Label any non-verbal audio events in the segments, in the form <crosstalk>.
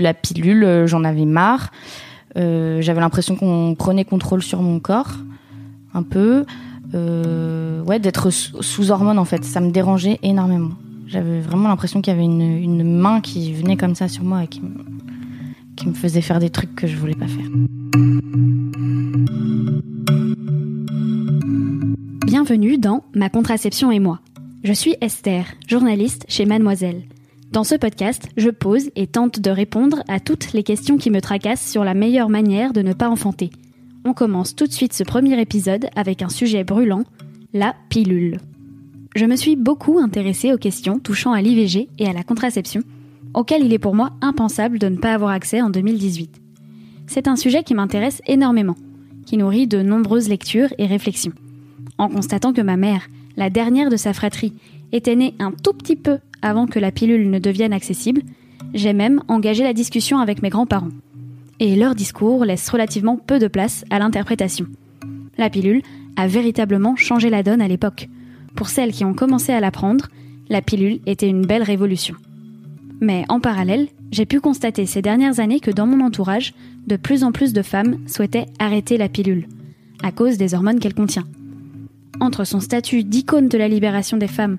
La pilule, euh, j'en avais marre. Euh, j'avais l'impression qu'on prenait contrôle sur mon corps, un peu. Euh, ouais, d'être sous hormones en fait, ça me dérangeait énormément. J'avais vraiment l'impression qu'il y avait une, main qui venait comme ça sur moi et qui me, qui me faisait faire des trucs que je voulais pas faire. Bienvenue dans Ma contraception et moi. Je suis Esther, journaliste chez Mademoiselle. Dans ce podcast, je pose et tente de répondre à toutes les questions qui me tracassent sur la meilleure manière de ne pas enfanter. On commence tout de suite ce premier épisode avec un sujet brûlant, la pilule. Je me suis beaucoup intéressée aux questions touchant à l'IVG et à la contraception, auxquelles il est pour moi impensable de ne pas avoir accès en 2018. C'est un sujet qui m'intéresse énormément, qui nourrit de nombreuses lectures et réflexions. En constatant que ma mère, la dernière de sa fratrie, était née un tout petit peu avant que la pilule ne devienne accessible, j'ai même engagé la discussion avec mes grands-parents. Et leur discours laisse relativement peu de place à l'interprétation. La pilule a véritablement changé la donne à l'époque. Pour celles qui ont commencé à la prendre, la pilule était une belle révolution. Mais en parallèle, j'ai pu constater ces dernières années que dans mon entourage, de plus en plus de femmes souhaitaient arrêter la pilule, à cause des hormones qu'elle contient. Entre son statut d'icône de la libération des femmes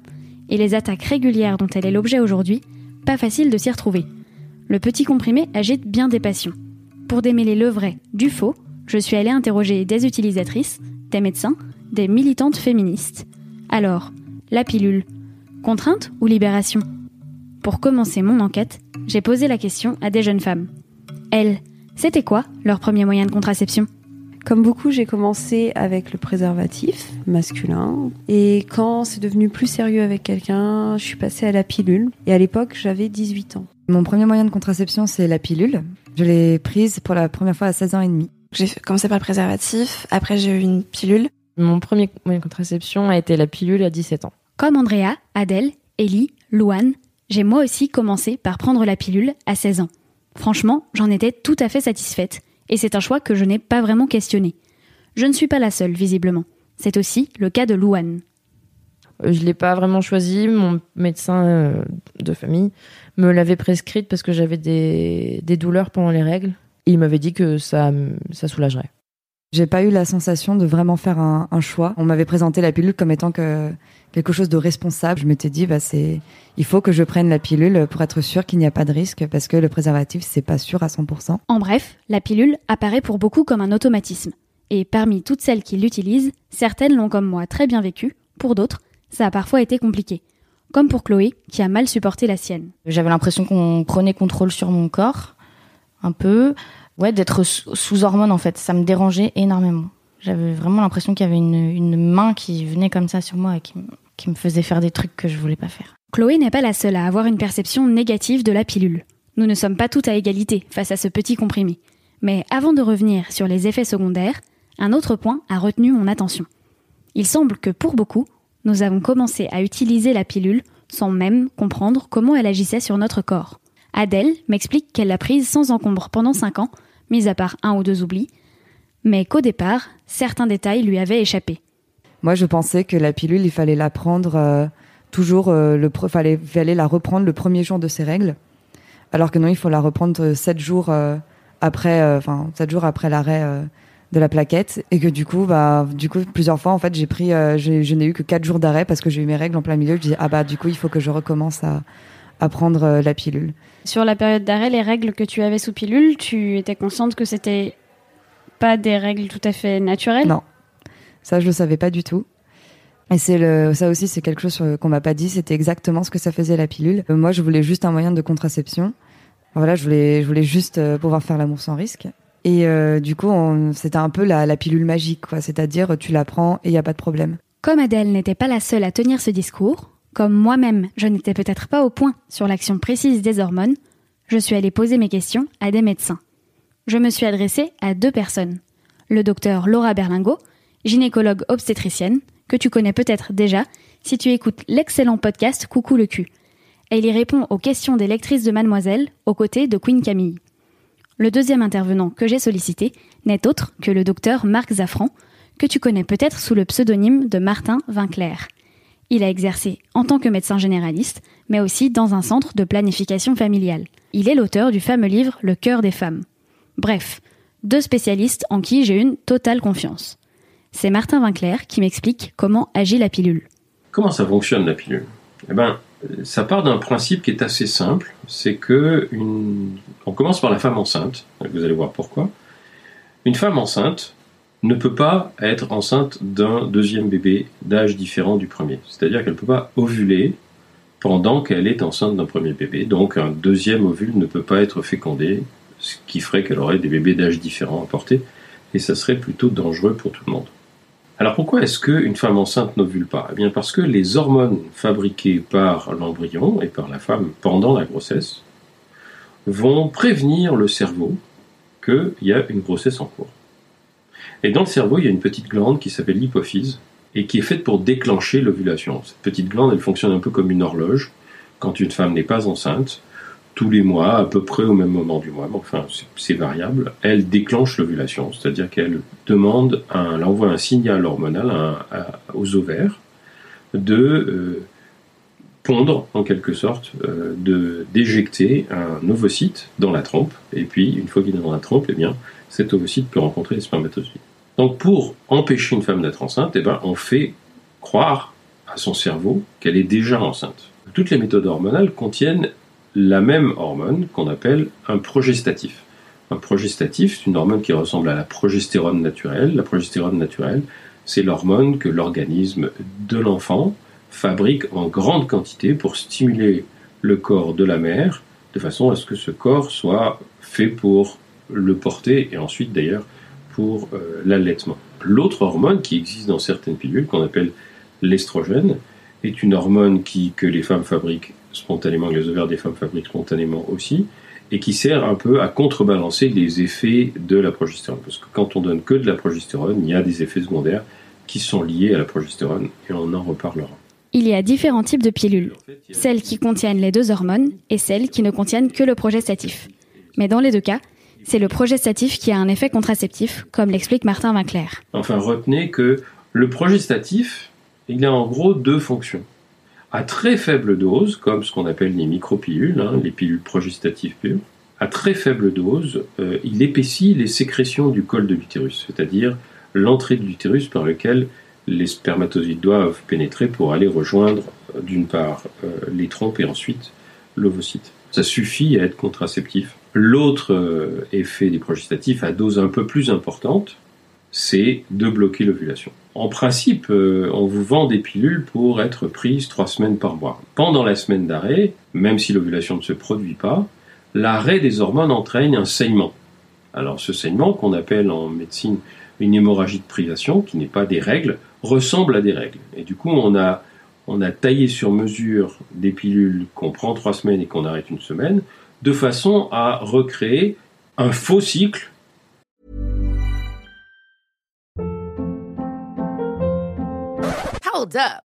et les attaques régulières dont elle est l'objet aujourd'hui, pas facile de s'y retrouver. Le petit comprimé agite bien des passions. Pour démêler le vrai du faux, je suis allée interroger des utilisatrices, des médecins, des militantes féministes. Alors, la pilule, contrainte ou libération? Pour commencer mon enquête, j'ai posé la question à des jeunes femmes. Elles, c'était quoi leur premier moyen de contraception? Comme beaucoup, j'ai commencé avec le préservatif masculin. Et quand c'est devenu plus sérieux avec quelqu'un, je suis passée à la pilule. Et à l'époque, j'avais 18 ans. Mon premier moyen de contraception, c'est la pilule. Je l'ai prise pour la première fois à 16 ans et demi. J'ai commencé par le préservatif, après j'ai eu une pilule. Mon premier moyen de contraception a été la pilule à 17 ans. Comme Andrea, Adèle, Ellie, Louane, j'ai moi aussi commencé par prendre la pilule à 16 ans. Franchement, j'en étais tout à fait satisfaite et c'est un choix que je n'ai pas vraiment questionné. Je ne suis pas la seule, visiblement. C'est aussi le cas de Louane. Euh, je ne l'ai pas vraiment choisi. Mon médecin euh, de famille me l'avait prescrite parce que j'avais des, douleurs pendant les règles. Il m'avait dit que ça, ça soulagerait. J'ai pas eu la sensation de vraiment faire un, un choix. On m'avait présenté la pilule comme étant que quelque chose de responsable. Je m'étais dit, bah, c'est, il faut que je prenne la pilule pour être sûr qu'il n'y a pas de risque parce que le préservatif, c'est pas sûr à 100%. En bref, la pilule apparaît pour beaucoup comme un automatisme. Et parmi toutes celles qui l'utilisent, certaines l'ont comme moi très bien vécu. Pour d'autres, ça a parfois été compliqué. Comme pour Chloé, qui a mal supporté la sienne. J'avais l'impression qu'on prenait contrôle sur mon corps, un peu. Ouais, d'être sous hormones en fait. Ça me dérangeait énormément. J'avais vraiment l'impression qu'il y avait une, une, main qui venait comme ça sur moi et qui, qui me faisait faire des trucs que je voulais pas faire. Chloé n'est pas la seule à avoir une perception négative de la pilule. Nous ne sommes pas toutes à égalité face à ce petit comprimé. Mais avant de revenir sur les effets secondaires, un autre point a retenu mon attention. Il semble que pour beaucoup, nous avons commencé à utiliser la pilule sans même comprendre comment elle agissait sur notre corps. Adèle m'explique qu'elle l'a prise sans encombre pendant 5 ans, mis à part un ou deux oublis, mais qu'au départ, certains détails lui avaient échappé. Moi, je pensais que la pilule, il fallait la prendre euh, toujours, euh, fallait, fallait la reprendre le premier jour de ses règles, alors que non, il faut la reprendre euh, sept jours après, enfin sept jours après l'arrêt de la plaquette, et que du coup, bah, du coup, plusieurs fois, en fait, j'ai pris, je n'ai eu que quatre jours d'arrêt parce que j'ai eu mes règles en plein milieu. Je dis ah bah du coup, il faut que je recommence à, à prendre la pilule. Sur la période d'arrêt, les règles que tu avais sous pilule, tu étais consciente que c'était pas des règles tout à fait naturelles? Non. Ça, je le savais pas du tout. Et c'est le, ça aussi, c'est quelque chose qu'on m'a pas dit. C'était exactement ce que ça faisait la pilule. Euh, moi, je voulais juste un moyen de contraception. Voilà, je voulais, je voulais juste euh, pouvoir faire l'amour sans risque. Et euh, du coup, c'était un peu la, la, pilule magique, quoi. C'est-à-dire, tu la prends et il y a pas de problème. Comme Adèle n'était pas la seule à tenir ce discours, comme moi-même, je n'étais peut-être pas au point sur l'action précise des hormones, je suis allée poser mes questions à des médecins je me suis adressée à deux personnes. Le docteur Laura Berlingo, gynécologue obstétricienne, que tu connais peut-être déjà si tu écoutes l'excellent podcast Coucou le cul. Elle y répond aux questions des lectrices de Mademoiselle aux côtés de Queen Camille. Le deuxième intervenant que j'ai sollicité n'est autre que le docteur Marc Zafran, que tu connais peut-être sous le pseudonyme de Martin Vinclair. Il a exercé en tant que médecin généraliste, mais aussi dans un centre de planification familiale. Il est l'auteur du fameux livre Le cœur des femmes. Bref, deux spécialistes en qui j'ai une totale confiance. C'est Martin Vinclair qui m'explique comment agit la pilule. Comment ça fonctionne la pilule? Eh ben, ça part d'un principe qui est assez simple, c'est que on commence par la femme enceinte. Vous allez voir pourquoi. Une femme enceinte ne peut pas être enceinte d'un deuxième bébé d'âge différent du premier. C'est-à-dire qu'elle ne peut pas ovuler pendant qu'elle est enceinte d'un premier bébé. Donc un deuxième ovule ne peut pas être fécondé, ce qui ferait qu'elle aurait des bébés d'âge différent à porter, et ça serait plutôt dangereux pour tout le monde. Alors pourquoi est-ce qu'une femme enceinte n'ovule pas? Eh bien parce que les hormones fabriquées par l'embryon et par la femme pendant la grossesse vont prévenir le cerveau qu'il y a une grossesse en cours. Et dans le cerveau, il y a une petite glande qui s'appelle l'hypophyse et qui est faite pour déclencher l'ovulation. Cette petite glande, elle fonctionne un peu comme une horloge. Quand une femme n'est pas enceinte, tous les mois, à peu près au même moment du mois, enfin c'est variable, elle déclenche l'ovulation, c'est-à-dire qu'elle demande, elle envoie un signal hormonal aux ovaires de euh, pondre en quelque sorte, euh, d'éjecter un ovocyte dans la trompe, et puis une fois qu'il est dans la trompe, eh bien cet ovocyte peut rencontrer les spermatozoïdes. Donc pour empêcher une femme d'être enceinte, eh ben, on fait croire à son cerveau qu'elle est déjà enceinte. Toutes les méthodes hormonales contiennent la même hormone qu'on appelle un progestatif. Un progestatif, c'est une hormone qui ressemble à la progestérone naturelle. La progestérone naturelle, c'est l'hormone que l'organisme de l'enfant fabrique en grande quantité pour stimuler le corps de la mère, de façon à ce que ce corps soit fait pour le porter et ensuite d'ailleurs pour euh, l'allaitement. L'autre hormone qui existe dans certaines pilules, qu'on appelle l'estrogène, est une hormone qui, que les femmes fabriquent spontanément, les ovaires des femmes fabriquent spontanément aussi, et qui sert un peu à contrebalancer les effets de la progestérone. Parce que quand on donne que de la progestérone, il y a des effets secondaires qui sont liés à la progestérone, et on en reparlera. Il y a différents types de pilules, celles qui contiennent les deux hormones et celles qui ne contiennent que le progestatif. Mais dans les deux cas, c'est le progestatif qui a un effet contraceptif, comme l'explique Martin Vinclair. Enfin, retenez que le progestatif, il a en gros deux fonctions à très faible dose, comme ce qu'on appelle les micropilules, hein, les pilules progestatives pures, à très faible dose, euh, il épaissit les sécrétions du col de l'utérus, c'est-à-dire l'entrée de l'utérus par lequel les spermatozoïdes doivent pénétrer pour aller rejoindre euh, d'une part euh, les trompes et ensuite l'ovocyte. Ça suffit à être contraceptif. L'autre effet des progestatifs à dose un peu plus importante, c'est de bloquer l'ovulation. En principe, euh, on vous vend des pilules pour être prises trois semaines par mois. Pendant la semaine d'arrêt, même si l'ovulation ne se produit pas, l'arrêt des hormones entraîne un saignement. Alors ce saignement, qu'on appelle en médecine une hémorragie de privation, qui n'est pas des règles, ressemble à des règles. Et du coup, on a, on a taillé sur mesure des pilules qu'on prend trois semaines et qu'on arrête une semaine, de façon à recréer un faux cycle.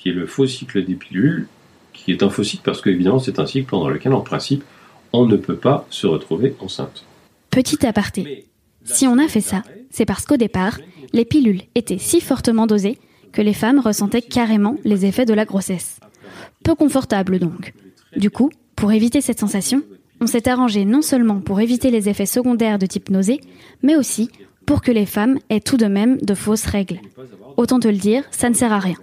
qui est le faux cycle des pilules, qui est un faux cycle parce qu'évidemment c'est un cycle pendant lequel en principe on ne peut pas se retrouver enceinte. Petit aparté. Si on a fait ça, c'est parce qu'au départ, les pilules étaient si fortement dosées que les femmes ressentaient carrément les effets de la grossesse. Peu confortable donc. Du coup, pour éviter cette sensation, on s'est arrangé non seulement pour éviter les effets secondaires de type nausée, mais aussi pour que les femmes aient tout de même de fausses règles. Autant te le dire, ça ne sert à rien.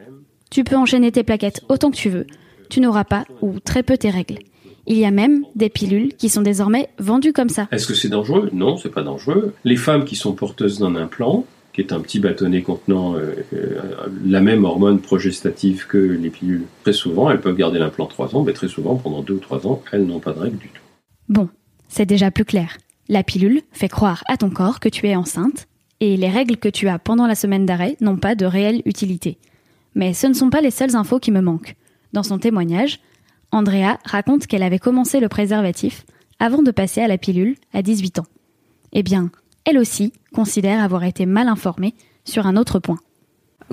Tu peux enchaîner tes plaquettes autant que tu veux. Tu n'auras pas ou très peu tes règles. Il y a même des pilules qui sont désormais vendues comme ça. Est-ce que c'est dangereux? Non, c'est pas dangereux. Les femmes qui sont porteuses d'un implant, qui est un petit bâtonnet contenant euh, euh, la même hormone progestative que les pilules, très souvent, elles peuvent garder l'implant 3 ans, mais très souvent, pendant 2 ou 3 ans, elles n'ont pas de règles du tout. Bon, c'est déjà plus clair. La pilule fait croire à ton corps que tu es enceinte, et les règles que tu as pendant la semaine d'arrêt n'ont pas de réelle utilité. Mais ce ne sont pas les seules infos qui me manquent. Dans son témoignage, Andrea raconte qu'elle avait commencé le préservatif avant de passer à la pilule à 18 ans. Eh bien, elle aussi considère avoir été mal informée sur un autre point.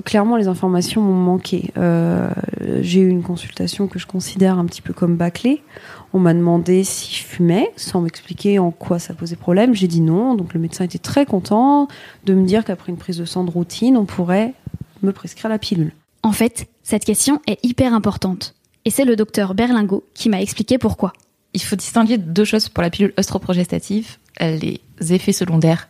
Clairement, les informations m'ont manqué. Euh, j'ai eu une consultation que je considère un petit peu comme bâclée. On m'a demandé si je fumais, sans m'expliquer en quoi ça posait problème. J'ai dit non. Donc le médecin était très content de me dire qu'après une prise de sang de routine, on pourrait me prescrire la pilule. En fait, cette question est hyper importante. Et c'est le docteur Berlingot qui m'a expliqué pourquoi. Il faut distinguer deux choses pour la pilule œstroprogestative. Les effets secondaires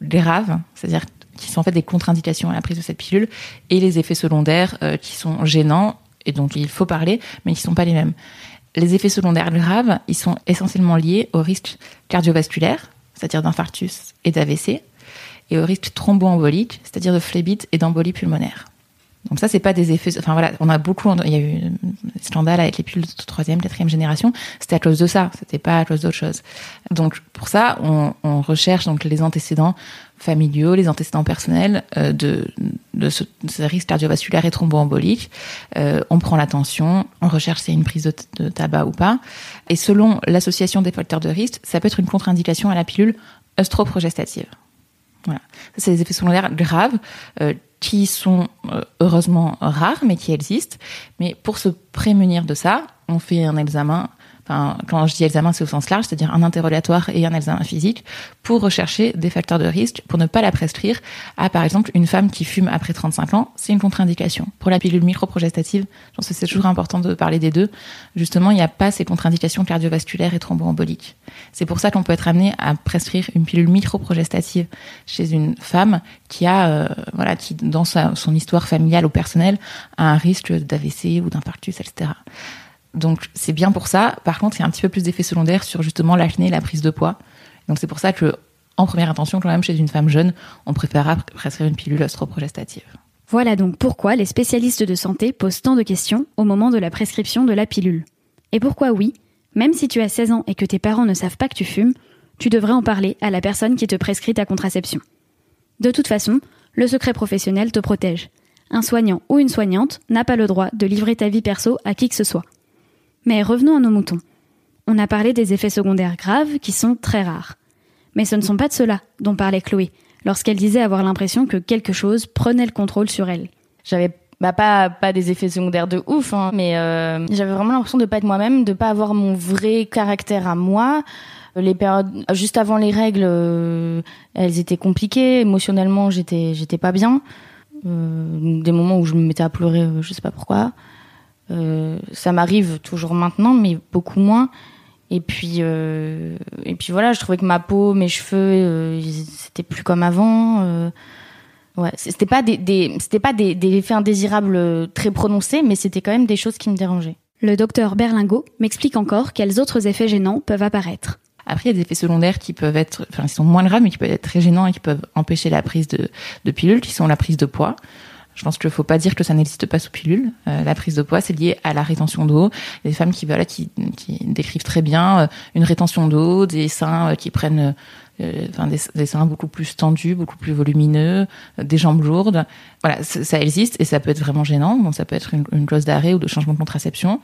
graves, c'est-à-dire qui sont en fait des contre-indications à la prise de cette pilule, et les effets secondaires euh, qui sont gênants et dont il faut parler, mais qui ne sont pas les mêmes. Les effets secondaires graves, ils sont essentiellement liés au risque cardiovasculaire, c'est-à-dire d'infarctus et d'AVC, et au risque thromboembolique, c'est-à-dire de phlébite et d'embolie pulmonaire. Donc ça, c'est pas des effets. Enfin voilà, on a beaucoup. Il y a eu scandale avec les pilules de troisième, quatrième génération. C'était à cause de ça. C'était pas à cause d'autre chose. Donc pour ça, on, on, recherche donc les antécédents familiaux, les antécédents personnels euh, de, de, ce, de, ce, risque cardiovasculaire et thromboembolique. Euh, on prend la tension, on recherche s'il y a une prise de, de, tabac ou pas. Et selon l'association des facteurs de risque, ça peut être une contre-indication à la pilule œstroprogestative. Voilà. Ça, c'est des effets secondaires graves. Euh, qui sont euh, heureusement rares, mais qui existent. Mais pour se prémunir de ça, on fait un examen Enfin, quand je dis examen, c'est au sens large, c'est-à-dire un interrogatoire et un examen physique pour rechercher des facteurs de risque pour ne pas la prescrire à, par exemple, une femme qui fume après 35 ans. C'est une contre-indication. Pour la pilule microprogestative, je pense que c'est toujours important de parler des deux. Justement, il n'y a pas ces contre-indications cardiovasculaires et thromboemboliques. C'est pour ça qu'on peut être amené à prescrire une pilule microprogestative chez une femme qui a, euh, voilà, qui, dans sa, son histoire familiale ou personnelle, a un risque d'AVC ou d'infarctus, etc. Donc c'est bien pour ça. Par contre, il un petit peu plus d'effets secondaires sur justement l'acné et la prise de poids. Donc c'est pour ça que, en première intention, quand même chez une femme jeune, on préférera prescrire une pilule œstroprogestative. Voilà donc pourquoi les spécialistes de santé posent tant de questions au moment de la prescription de la pilule. Et pourquoi oui, même si tu as 16 ans et que tes parents ne savent pas que tu fumes, tu devrais en parler à la personne qui te prescrit ta contraception. De toute façon, le secret professionnel te protège. Un soignant ou une soignante n'a pas le droit de livrer ta vie perso à qui que ce soit. Mais revenons à nos moutons. On a parlé des effets secondaires graves qui sont très rares. Mais ce ne sont pas de ceux-là dont parlait Chloé lorsqu'elle disait avoir l'impression que quelque chose prenait le contrôle sur elle. J'avais bah pas pas des effets secondaires de ouf hein, mais euh, j'avais vraiment l'impression de pas être moi-même de pas avoir mon vrai caractère à moi les périodes juste avant les règles euh, elles étaient compliquées émotionnellement j'étais j'étais pas bien euh, des moments où je me mettais à pleurer euh, je sais pas pourquoi ça m'arrive toujours maintenant, mais beaucoup moins. Et puis, euh, et puis voilà, je trouvais que ma peau, mes cheveux, euh, c'était plus comme avant. Euh, ouais, c'était pas des, des c'était pas des, des, effets indésirables très prononcés, mais c'était quand même des choses qui me dérangeaient. Le docteur Berlingot m'explique encore quels autres effets gênants peuvent apparaître. Après, il y a des effets secondaires qui peuvent être, enfin, ils sont moins graves, mais qui peuvent être très gênants et qui peuvent empêcher la prise de, de pilules, qui sont la prise de poids. Je pense qu'il ne faut pas dire que ça n'existe pas sous pilule. Euh, la prise de poids, c'est lié à la rétention d'eau. Des femmes qui, voilà, qui, décrivent très bien euh, une rétention d'eau, des seins euh, qui prennent enfin, des, des, seins beaucoup plus tendus, beaucoup plus volumineux, des jambes lourdes. Voilà, ça existe et ça peut être vraiment gênant. Bon, ça peut être une, une clause d'arrêt ou de changement de contraception.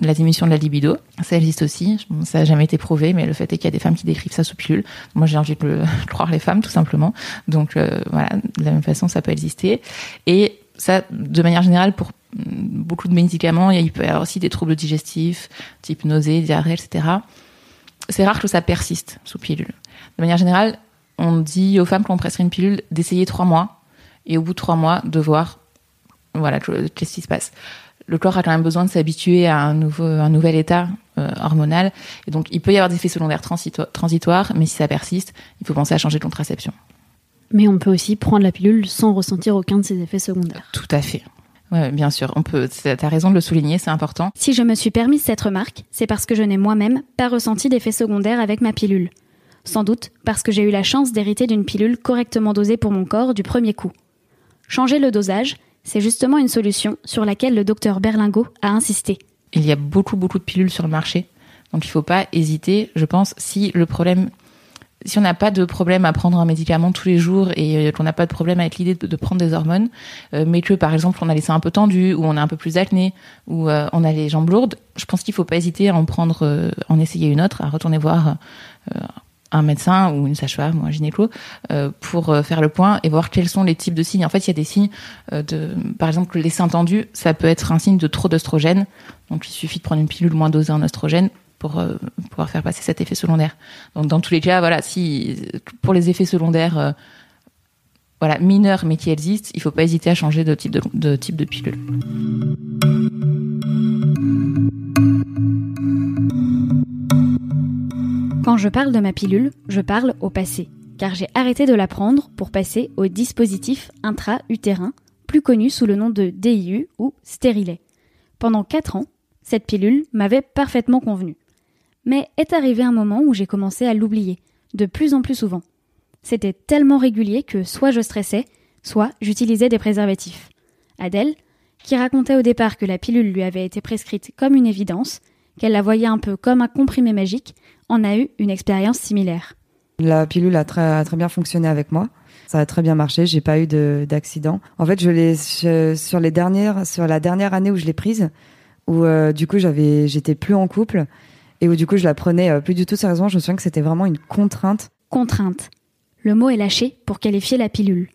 La diminution de la libido, ça existe aussi. Ça n'a jamais été prouvé, mais le fait est qu'il y a des femmes qui décrivent ça sous pilule. Moi, j'ai envie de le, <laughs> croire les femmes, tout simplement. Donc, euh, voilà, de la même façon, ça peut exister. Et ça, de manière générale, pour beaucoup de médicaments, il peut y avoir aussi des troubles digestifs, type nausées, diarrhée, etc. C'est rare que ça persiste sous pilule. De manière générale, on dit aux femmes qu'on prescrit une pilule d'essayer trois mois et au bout de trois mois de voir voilà qu'est-ce qui se passe. Le corps a quand même besoin de s'habituer à un nouveau un nouvel état euh, hormonal et donc il peut y avoir des effets secondaires transito transitoires, mais si ça persiste, il faut penser à changer de contraception. Mais on peut aussi prendre la pilule sans ressentir aucun de ses effets secondaires. Tout à fait. Ouais, bien sûr, on peut. T'as raison de le souligner, c'est important. Si je me suis permis cette remarque, c'est parce que je n'ai moi-même pas ressenti d'effets secondaires avec ma pilule. Sans doute parce que j'ai eu la chance d'hériter d'une pilule correctement dosée pour mon corps du premier coup. Changer le dosage, c'est justement une solution sur laquelle le docteur Berlingot a insisté. Il y a beaucoup beaucoup de pilules sur le marché, donc il ne faut pas hésiter. Je pense si le problème si on n'a pas de problème à prendre un médicament tous les jours et qu'on n'a pas de problème avec l'idée de, prendre des hormones, mais que par exemple on a les seins un peu tendus ou on a un peu plus d'acné ou on a les jambes lourdes, je pense qu'il faut pas hésiter à en prendre, en essayer une autre, à retourner voir un médecin ou une sage-femme ou un gynéco euh, pour euh, faire le point et voir quels sont les types de signes. En fait, il y a des signes euh, de, par exemple, les seins tendus, ça peut être un signe de trop d'oestrogène. Donc, il suffit de prendre une pilule moins dosée en oestrogène pour pouvoir faire passer cet effet secondaire. Donc, dans tous les cas, voilà, si pour les effets secondaires, voilà, mineurs mais qui existent, il faut pas hésiter à changer de type de pilule. Quand je parle de ma pilule, je parle au passé, car j'ai arrêté de la prendre pour passer au dispositif intra-utérin, plus connu sous le nom de DIU ou stérilet. Pendant 4 ans, cette pilule m'avait parfaitement convenu. Mais est arrivé un moment où j'ai commencé à l'oublier, de plus en plus souvent. C'était tellement régulier que soit je stressais, soit j'utilisais des préservatifs. Adèle, qui racontait au départ que la pilule lui avait été prescrite comme une évidence, qu'elle la voyait un peu comme un comprimé magique, en a eu une expérience similaire. La pilule a très, très bien fonctionné avec moi. Ça a très bien marché. J'ai pas eu d'accident. En fait, je l'ai sur les dernières, sur la dernière année où je l'ai prise, où euh, du coup j'avais, j'étais plus en couple et où du coup je la prenais euh, plus du tout sérieusement. Je me souviens que c'était vraiment une contrainte. Contrainte. Le mot est lâché pour qualifier la pilule.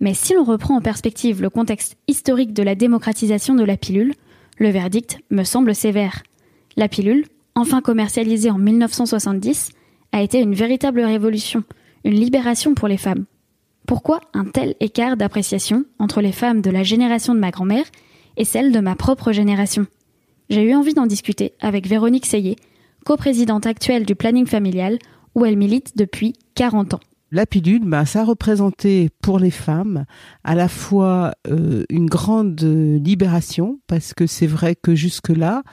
Mais si l'on reprend en perspective le contexte historique de la démocratisation de la pilule, le verdict me semble sévère. La pilule, enfin commercialisée en 1970, a été une véritable révolution, une libération pour les femmes. Pourquoi un tel écart d'appréciation entre les femmes de la génération de ma grand-mère et celle de ma propre génération? J'ai eu envie d'en discuter avec Véronique Seyé, coprésidente actuelle du planning familial, où elle milite depuis 40 ans la pilule, bah, ça représentait pour les femmes à la fois euh, une grande libération, parce que c'est vrai que jusque-là,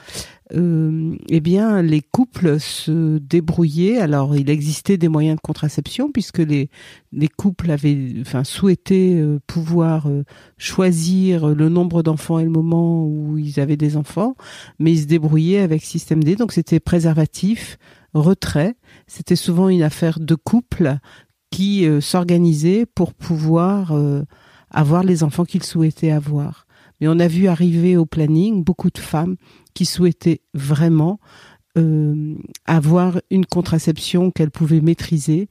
euh, eh bien, les couples se débrouillaient. Alors, il existait des moyens de contraception puisque les les couples avaient, enfin, souhaité euh, pouvoir choisir le nombre d'enfants et le moment où ils avaient des enfants, mais ils se débrouillaient avec système D. Donc, c'était préservatif, retrait. C'était souvent une affaire de couple qui euh, s'organisaient pour pouvoir euh, avoir les enfants qu'ils souhaitaient avoir. Mais on a vu arriver au planning beaucoup de femmes qui souhaitaient vraiment euh, avoir une contraception qu'elles pouvaient maîtriser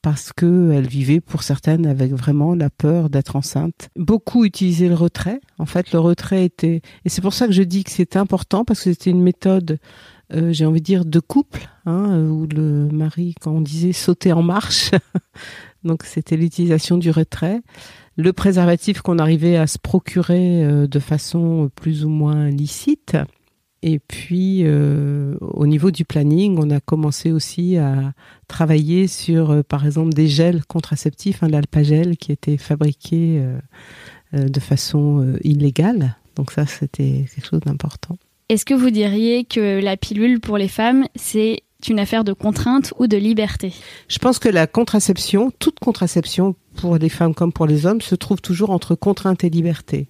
parce qu'elles vivaient pour certaines avec vraiment la peur d'être enceinte. Beaucoup utilisaient le retrait. En fait, le retrait était... Et c'est pour ça que je dis que c'est important parce que c'était une méthode euh, j'ai envie de dire, de couple, hein, où le mari, quand on disait sauter en marche, <laughs> donc c'était l'utilisation du retrait, le préservatif qu'on arrivait à se procurer euh, de façon plus ou moins licite. Et puis, euh, au niveau du planning, on a commencé aussi à travailler sur, par exemple, des gels contraceptifs, hein, l'alpagel qui était fabriqué de façon illégale. Donc ça, c'était quelque chose d'important. Est-ce que vous diriez que la pilule pour les femmes, c'est une affaire de contrainte ou de liberté? Je pense que la contraception, toute contraception pour les femmes comme pour les hommes, se trouve toujours entre contrainte et liberté.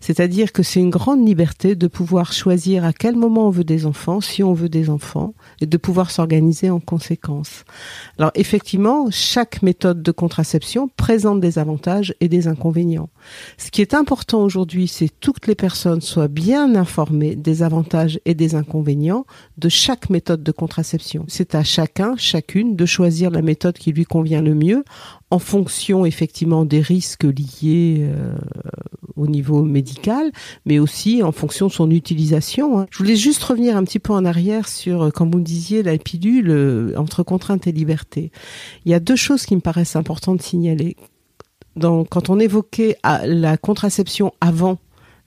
C'est-à-dire que c'est une grande liberté de pouvoir choisir à quel moment on veut des enfants, si on veut des enfants, et de pouvoir s'organiser en conséquence. Alors effectivement, chaque méthode de contraception présente des avantages et des inconvénients. Ce qui est important aujourd'hui, c'est que toutes les personnes soient bien informées des avantages et des inconvénients de chaque méthode de contraception. C'est à chacun, chacune, de choisir la méthode qui lui convient le mieux en fonction effectivement des risques liés euh, au niveau médical, mais aussi en fonction de son utilisation. Hein. Je voulais juste revenir un petit peu en arrière sur, euh, comme vous disiez, la pilule euh, entre contrainte et liberté. Il y a deux choses qui me paraissent importantes de signaler. Quand on évoquait ah, la contraception avant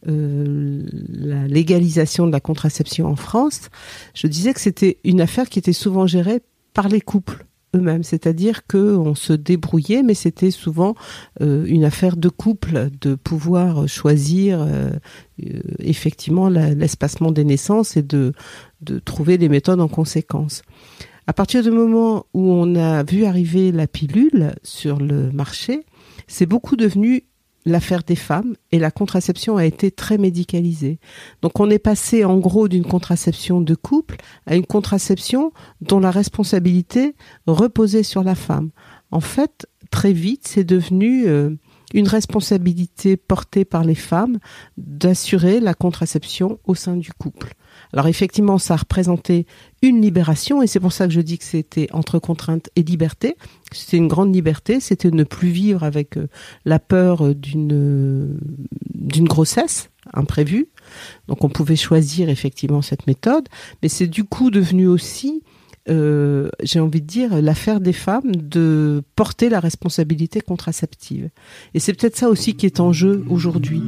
la légalisation de la contraception en France, je disais que c'était une affaire qui était souvent gérée par les couples eux-mêmes, c'est-à-dire que on se débrouillait, mais c'était souvent euh, une affaire de couple de pouvoir choisir euh, euh, effectivement l'espacement des naissances et de, de trouver des méthodes en conséquence. À partir du moment où on a vu arriver la pilule sur le marché, c'est beaucoup devenu l'affaire des femmes et la contraception a été très médicalisée. Donc on est passé en gros d'une contraception de couple à une contraception dont la responsabilité reposait sur la femme. En fait, très vite, c'est devenu euh, une responsabilité portée par les femmes d'assurer la contraception au sein du couple. Alors effectivement, ça a représenté une libération et c'est pour ça que je dis que c'était entre contrainte et liberté. C'était une grande liberté, c'était ne plus vivre avec euh, la peur d'une d'une grossesse imprévue. Donc on pouvait choisir effectivement cette méthode, mais c'est du coup devenu aussi euh, j'ai envie de dire, l'affaire des femmes de porter la responsabilité contraceptive. Et c'est peut-être ça aussi qui est en jeu aujourd'hui.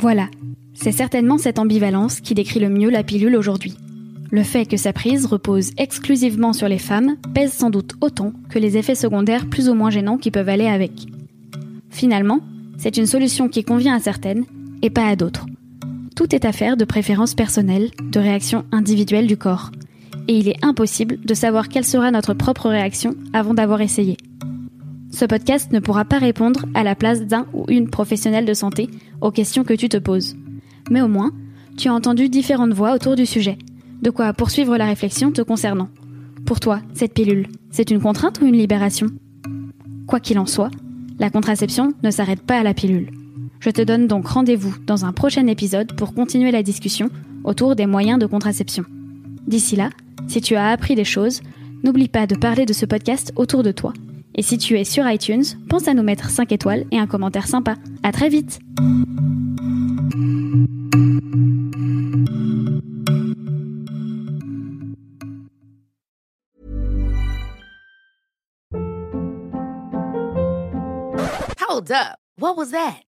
Voilà, c'est certainement cette ambivalence qui décrit le mieux la pilule aujourd'hui. Le fait que sa prise repose exclusivement sur les femmes pèse sans doute autant que les effets secondaires plus ou moins gênants qui peuvent aller avec. Finalement, c'est une solution qui convient à certaines et pas à d'autres. Tout est affaire de préférences personnelles, de réactions individuelles du corps. Et il est impossible de savoir quelle sera notre propre réaction avant d'avoir essayé. Ce podcast ne pourra pas répondre à la place d'un ou une professionnelle de santé aux questions que tu te poses. Mais au moins, tu as entendu différentes voix autour du sujet, de quoi poursuivre la réflexion te concernant. Pour toi, cette pilule, c'est une contrainte ou une libération? Quoi qu'il en soit, la contraception ne s'arrête pas à la pilule. Je te donne donc rendez-vous dans un prochain épisode pour continuer la discussion autour des moyens de contraception. D'ici là, si tu as appris des choses, n'oublie pas de parler de ce podcast autour de toi et si tu es sur iTunes, pense à nous mettre 5 étoiles et un commentaire sympa. À très vite! Hold up. What was that?